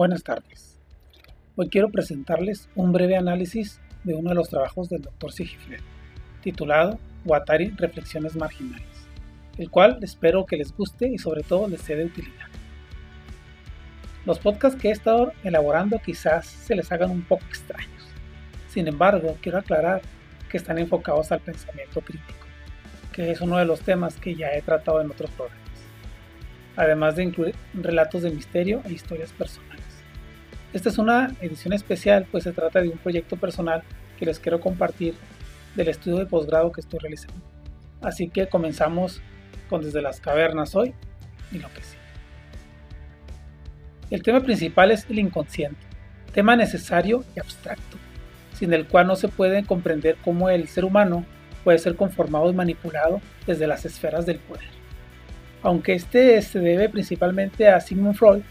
Buenas tardes. Hoy quiero presentarles un breve análisis de uno de los trabajos del Dr. Sigifred, titulado Guattari Reflexiones Marginales, el cual espero que les guste y sobre todo les sea de utilidad. Los podcasts que he estado elaborando quizás se les hagan un poco extraños. Sin embargo, quiero aclarar que están enfocados al pensamiento crítico, que es uno de los temas que ya he tratado en otros programas, además de incluir relatos de misterio e historias personales. Esta es una edición especial, pues se trata de un proyecto personal que les quiero compartir del estudio de posgrado que estoy realizando. Así que comenzamos con Desde las Cavernas hoy y lo que sí. El tema principal es el inconsciente, tema necesario y abstracto, sin el cual no se puede comprender cómo el ser humano puede ser conformado y manipulado desde las esferas del poder. Aunque este se debe principalmente a Sigmund Freud,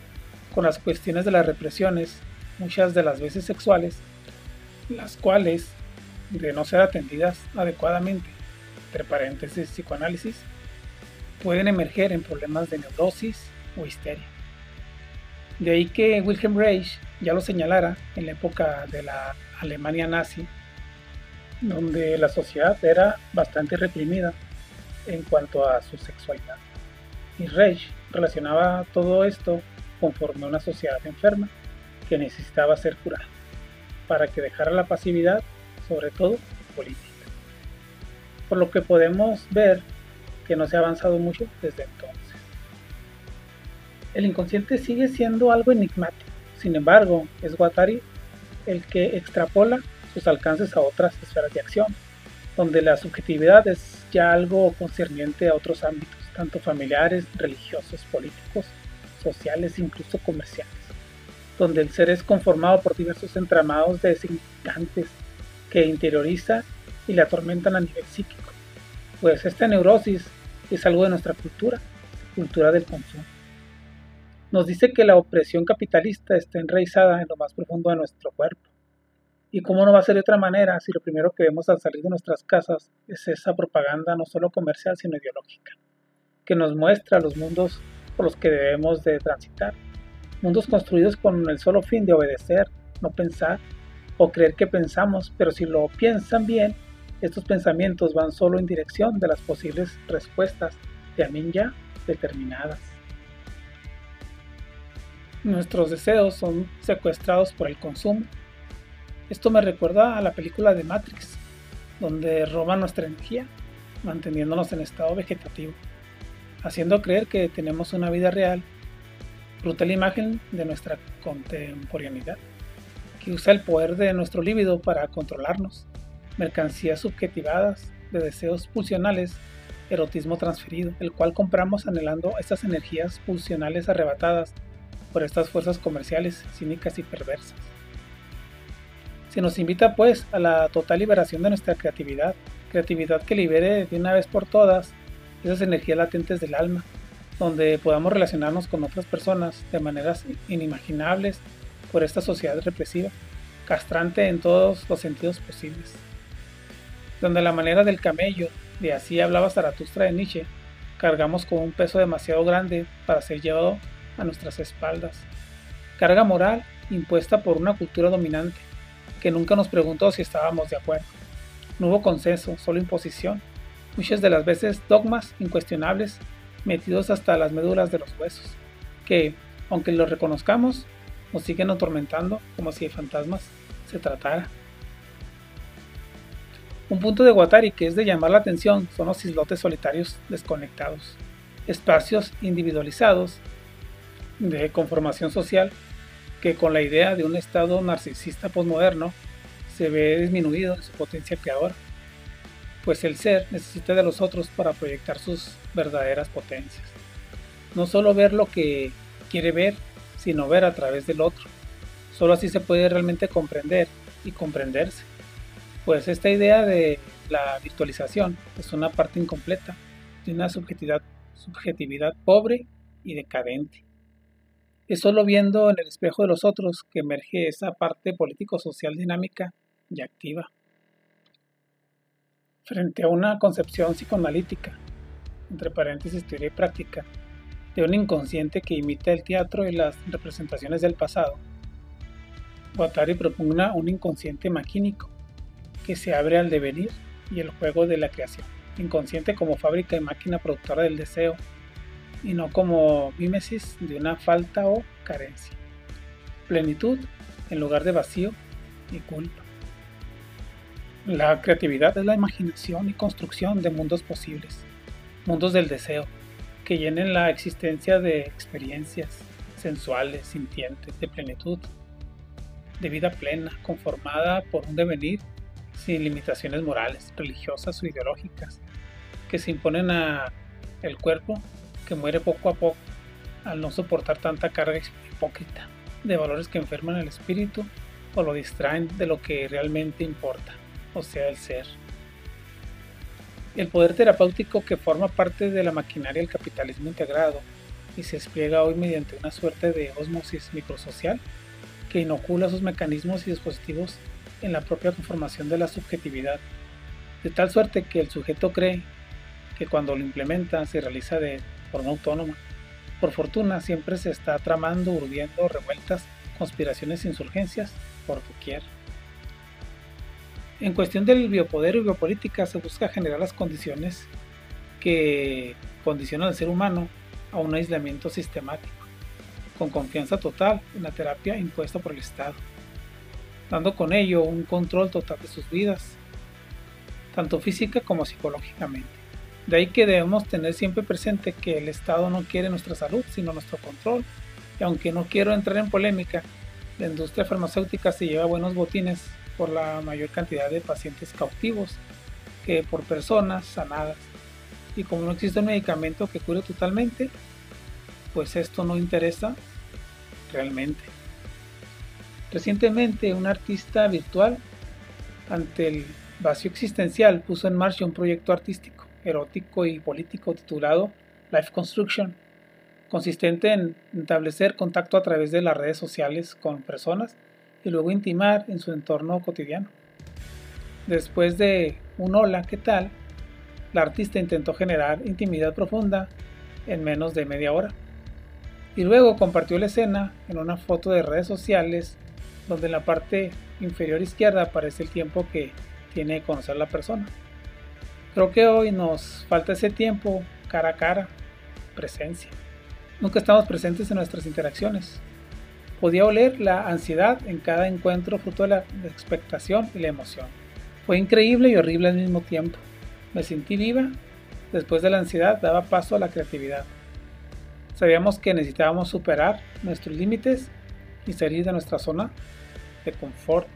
con las cuestiones de las represiones, muchas de las veces sexuales, las cuales, de no ser atendidas adecuadamente, entre paréntesis psicoanálisis, pueden emerger en problemas de neurosis o histeria. De ahí que Wilhelm Reich ya lo señalara en la época de la Alemania nazi, donde la sociedad era bastante reprimida en cuanto a su sexualidad. Y Reich relacionaba todo esto conforme a una sociedad enferma que necesitaba ser curada, para que dejara la pasividad, sobre todo política. Por lo que podemos ver que no se ha avanzado mucho desde entonces. El inconsciente sigue siendo algo enigmático, sin embargo, es Guattari el que extrapola sus alcances a otras esferas de acción, donde la subjetividad es ya algo concerniente a otros ámbitos, tanto familiares, religiosos, políticos sociales, incluso comerciales, donde el ser es conformado por diversos entramados de significantes que interioriza y le atormentan a nivel psíquico. Pues esta neurosis es algo de nuestra cultura, cultura del consumo. Nos dice que la opresión capitalista está enraizada en lo más profundo de nuestro cuerpo. ¿Y cómo no va a ser de otra manera si lo primero que vemos al salir de nuestras casas es esa propaganda no solo comercial sino ideológica, que nos muestra los mundos por los que debemos de transitar. Mundos construidos con el solo fin de obedecer, no pensar o creer que pensamos, pero si lo piensan bien, estos pensamientos van solo en dirección de las posibles respuestas mí ya determinadas. Nuestros deseos son secuestrados por el consumo. Esto me recuerda a la película de Matrix, donde roban nuestra energía, manteniéndonos en estado vegetativo haciendo creer que tenemos una vida real, brutal imagen de nuestra contemporaneidad, que usa el poder de nuestro líbido para controlarnos, mercancías subjetivadas de deseos pulsionales, erotismo transferido, el cual compramos anhelando estas energías pulsionales arrebatadas por estas fuerzas comerciales cínicas y perversas. Se nos invita pues a la total liberación de nuestra creatividad, creatividad que libere de una vez por todas esas energías latentes del alma, donde podamos relacionarnos con otras personas de maneras inimaginables por esta sociedad represiva, castrante en todos los sentidos posibles. Donde la manera del camello, de así hablaba Zaratustra de Nietzsche, cargamos con un peso demasiado grande para ser llevado a nuestras espaldas. Carga moral impuesta por una cultura dominante que nunca nos preguntó si estábamos de acuerdo. No hubo consenso, solo imposición muchas de las veces dogmas incuestionables metidos hasta las médulas de los huesos, que, aunque los reconozcamos, nos siguen atormentando como si de fantasmas se tratara. Un punto de Guattari que es de llamar la atención son los islotes solitarios desconectados, espacios individualizados de conformación social que con la idea de un estado narcisista posmoderno se ve disminuido en su potencia creadora pues el ser necesita de los otros para proyectar sus verdaderas potencias. No solo ver lo que quiere ver, sino ver a través del otro. Solo así se puede realmente comprender y comprenderse. Pues esta idea de la virtualización es una parte incompleta de una subjetividad, pobre y decadente. Es solo viendo en el espejo de los otros que emerge esa parte político-social dinámica y activa frente a una concepción psicoanalítica, entre paréntesis teoría y práctica, de un inconsciente que imita el teatro y las representaciones del pasado. Guattari propugna un inconsciente maquínico que se abre al devenir y el juego de la creación, inconsciente como fábrica y máquina productora del deseo, y no como mímesis de una falta o carencia. Plenitud en lugar de vacío y culpa. La creatividad es la imaginación y construcción de mundos posibles, mundos del deseo, que llenen la existencia de experiencias sensuales, sintientes, de plenitud, de vida plena, conformada por un devenir sin limitaciones morales, religiosas o ideológicas, que se imponen a el cuerpo que muere poco a poco al no soportar tanta carga hipócrita de valores que enferman el espíritu o lo distraen de lo que realmente importa, o sea, el ser. El poder terapéutico que forma parte de la maquinaria del capitalismo integrado y se despliega hoy mediante una suerte de osmosis microsocial que inocula sus mecanismos y dispositivos en la propia conformación de la subjetividad, de tal suerte que el sujeto cree que cuando lo implementa se realiza de forma autónoma. Por fortuna siempre se está tramando, urdiendo revueltas, conspiraciones insurgencias por doquier. En cuestión del biopoder y biopolítica se busca generar las condiciones que condicionan al ser humano a un aislamiento sistemático, con confianza total en la terapia impuesta por el Estado, dando con ello un control total de sus vidas, tanto física como psicológicamente. De ahí que debemos tener siempre presente que el Estado no quiere nuestra salud, sino nuestro control. Y aunque no quiero entrar en polémica, la industria farmacéutica se lleva buenos botines por la mayor cantidad de pacientes cautivos que por personas sanadas. Y como no existe un medicamento que cure totalmente, pues esto no interesa realmente. Recientemente un artista virtual ante el vacío existencial puso en marcha un proyecto artístico, erótico y político titulado Life Construction, consistente en establecer contacto a través de las redes sociales con personas y luego intimar en su entorno cotidiano. Después de un hola, ¿qué tal? La artista intentó generar intimidad profunda en menos de media hora. Y luego compartió la escena en una foto de redes sociales donde en la parte inferior izquierda aparece el tiempo que tiene que conocer la persona. Creo que hoy nos falta ese tiempo cara a cara, presencia. Nunca estamos presentes en nuestras interacciones. Podía oler la ansiedad en cada encuentro fruto de la expectación y la emoción. Fue increíble y horrible al mismo tiempo. Me sentí viva. Después de la ansiedad daba paso a la creatividad. Sabíamos que necesitábamos superar nuestros límites y salir de nuestra zona de confort.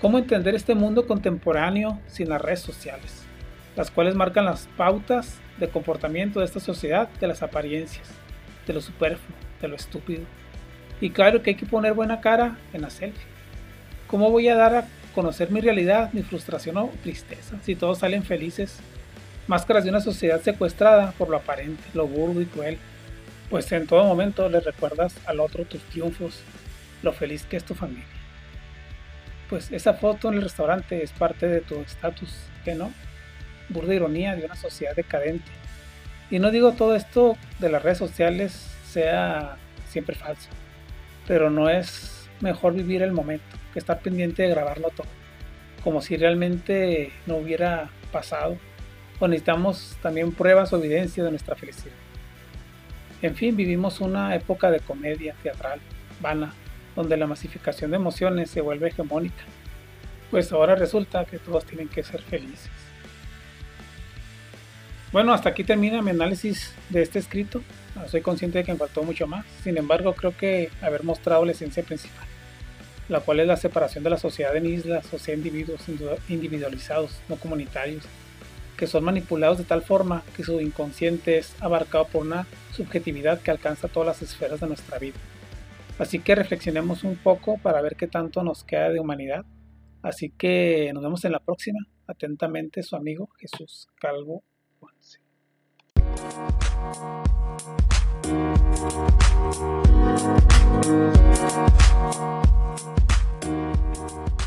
¿Cómo entender este mundo contemporáneo sin las redes sociales, las cuales marcan las pautas de comportamiento de esta sociedad de las apariencias, de lo superfluo, de lo estúpido? Y claro que hay que poner buena cara en la selfie. ¿Cómo voy a dar a conocer mi realidad, mi frustración o tristeza si todos salen felices? Máscaras de una sociedad secuestrada por lo aparente, lo burdo y cruel. Pues en todo momento le recuerdas al otro tus triunfos, lo feliz que es tu familia. Pues esa foto en el restaurante es parte de tu estatus, que no? Burda ironía de una sociedad decadente. Y no digo todo esto de las redes sociales sea siempre falso, pero no es mejor vivir el momento que estar pendiente de grabarlo todo, como si realmente no hubiera pasado, o necesitamos también pruebas o evidencia de nuestra felicidad. En fin, vivimos una época de comedia teatral, vana, donde la masificación de emociones se vuelve hegemónica, pues ahora resulta que todos tienen que ser felices. Bueno, hasta aquí termina mi análisis de este escrito. Soy consciente de que me faltó mucho más, sin embargo creo que haber mostrado la esencia principal, la cual es la separación de la sociedad en islas, o sea, individuos individualizados, no comunitarios, que son manipulados de tal forma que su inconsciente es abarcado por una subjetividad que alcanza todas las esferas de nuestra vida. Así que reflexionemos un poco para ver qué tanto nos queda de humanidad. Así que nos vemos en la próxima. Atentamente su amigo Jesús Calvo Thank you.